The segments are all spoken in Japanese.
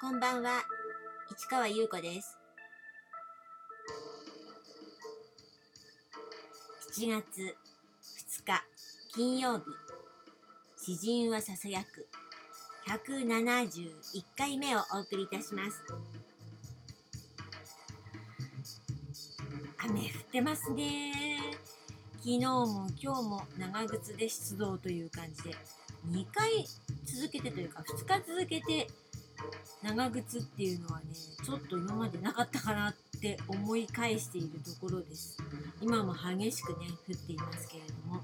こんばんは、市川優子です。7月2日金曜日、詩人はささやく171回目をお送りいたします。雨降ってますね。昨日も今日も長靴で出動という感じで2回続けてというか2日続けて長靴っていうのはねちょっと今までなかったかなって思い返しているところです。今も激しくね降っていますけれども。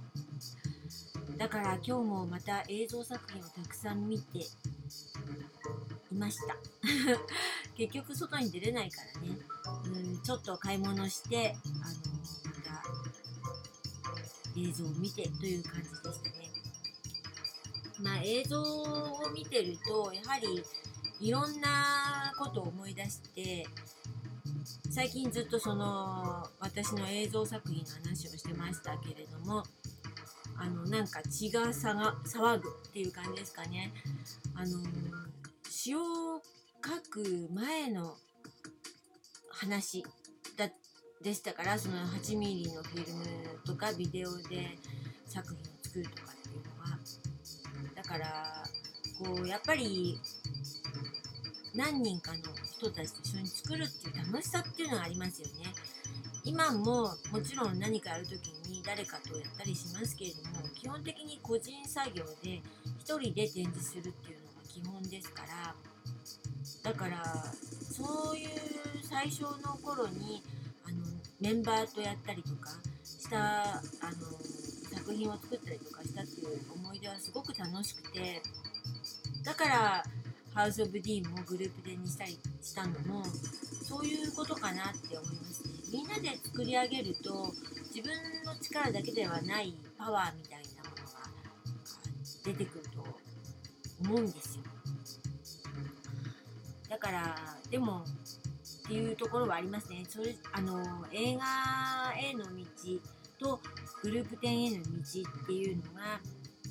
だから今日もまた映像作品をたくさん見ていました。結局外に出れないからね。うんちょっと買い物してあのまた映像を見てという感じでしたね。まあ映像を見てるとやはりいろんなことを思い出して最近ずっとその私の映像作品の話をしてましたけれどもあのなんか血が騒ぐっていう感じですかね。あの詩を書く前の話だでしたからその8ミリのフィルムとかビデオで作品を作るとかっていうのは。だからこうやっぱり何人かの人たちと一緒に作るっていう楽しさっていうのがありますよね。今ももちろん何かやるときに誰かとやったりしますけれども基本的に個人作業で1人で展示するっていうのが基本ですからだからそういう最初の頃にあのメンバーとやったりとかしたあの作品を作ったりとかしたっていう思い出はすごく楽しくてだからハウス・オブ・ディーンもグループでにしたりしたのもそういうことかなって思いますね。みんなで作り上げると自分の力だけではないパワーみたいなものが出てくると思うんですよ。だからでもっていうところはありますね。それあの映画への道とグループ展への道っていうのが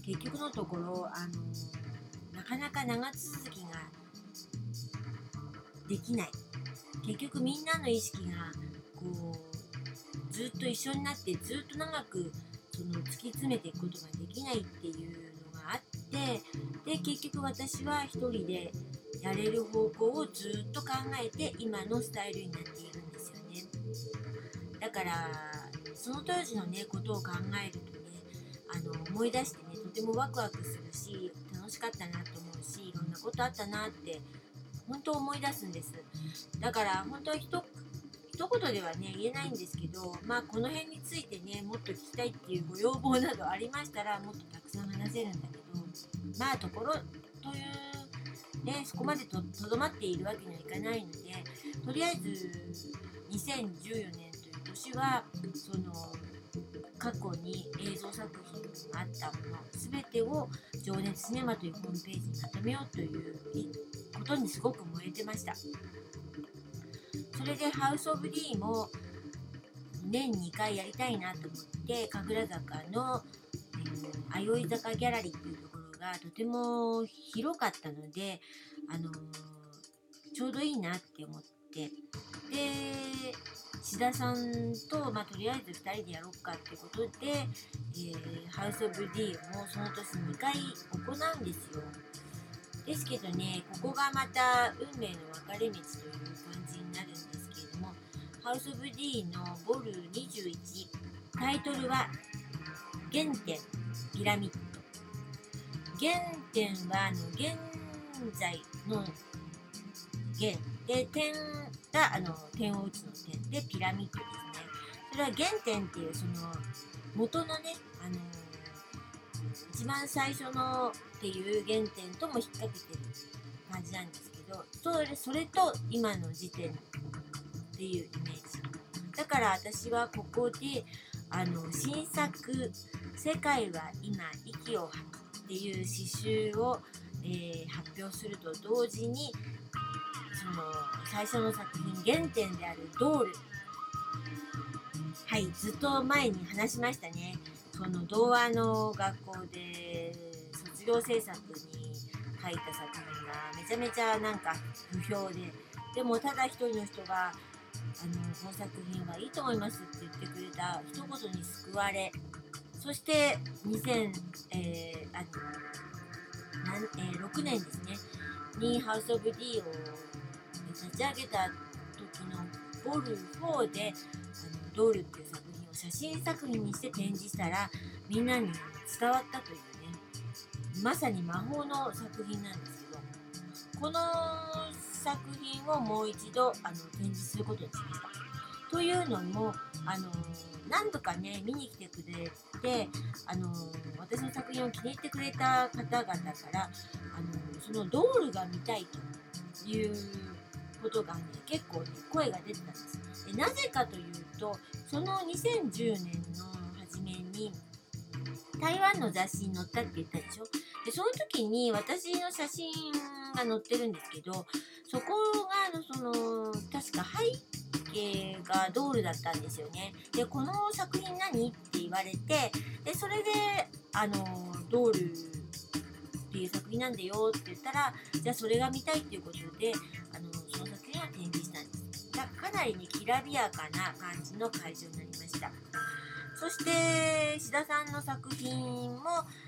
結局のところあのかなか長続きができない。結局みんなの意識がこうずっと一緒になってずっと長くその突き詰めていくことができないっていうのがあってで結局私は一人でやれる方向をずっと考えて今のスタイルになっているんですよね。だからその当時のねことを考えるとねあの思い出してねとてもワクワクするししかったなと思うしいろんなことあったなって本当思い出すんです。だから本当はひと一言ではね言えないんですけどまあこの辺についてねもっと聞きたいっていうご要望などありましたらもっとたくさん話せるんだけどまあところというねそこまでとどまっているわけにはいかないのでとりあえず2014年という年はその過去に映像作品があったもの全てを「情熱シネマ」というホームページにまとめようということにすごく燃えてました。それでハウス・オブ・ディーも年2回やりたいなと思って神楽坂の、えー、相生坂ギャラリーというところがとても広かったので、あのー、ちょうどいいなって思って。で志田さんと、まあ、とりあえず2人でやろうかってことで、えー、ハウス・オブ・ディーもその年2回行うんですよ。ですけどね、ここがまた運命の分かれ道という感じになるんですけれども、ハウス・オブ・ディーのボル21、タイトルは原点ピラミッド。原点はあの現在の原で点があの点を打つの点でピラミッドですね。それは原点っていうその元のね、あの一番最初のっていう原点とも引っ掛けてる感じなんですけどそれそれと今の時点っていうイメージだから私はここであの新作「世界は今息を吐く」っていう詩集を、えー、発表すると同時にその最初の作品原点であるドール。はいずっと前に話しましたね。その童話の学校で卒業制作に書いた作品がめちゃめちゃなんか不評で。でもただ一人の人があのこの作品はいいと思いますって言ってくれた一言に救われ。そして2006、えーえー年ですね。にハウス・オブ・ディを立ち上げた時のボル4であのドールっていう作品を写真作品にして展示したらみんなに伝わったというねまさに魔法の作品なんですけどこの作品をもう一度あの展示することにしました。というのもあの何度かね見に来てくれてあの私の作品を気に入ってくれた方々からあのそのドールが見たいということがね結構ね声が出てたんです。でなぜかというとその2010年の初めに台湾の雑誌に載ったって言ったでしょ？でその時に私の写真が載ってるんですけどそこがあのその確か背景がドールだったんですよね。でこの作品何？って言われてでそれであのドールっていう作品なんだよって言ったらじゃあそれが見たいっていうことでだかなりねきらびやかな感じの会場になりました。そして志田さんの作品も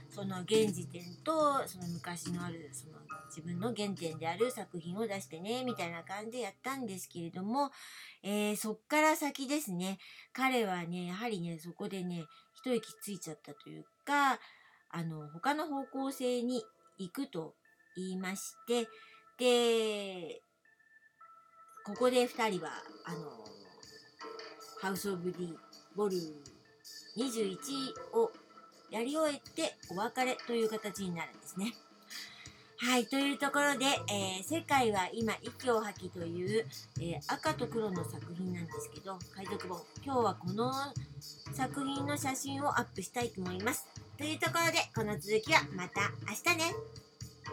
その現時点とその昔のあるその自分の原点である作品を出してねみたいな感じでやったんですけれども、えーそっから先ですね。彼はねやはりねそこでね一息ついちゃったというかあの他の方向性に行くと言いましてでここで2人はあのハウス・オブ・ディ・ボル21をやり終えてお別れという形になるんですね。はい、というところで、えー世界は今息を吐きという、えー赤と黒の作品なんですけど、海賊本。今日はこの作品の写真をアップしたいと思います。というところで、この続きはまた明日ね。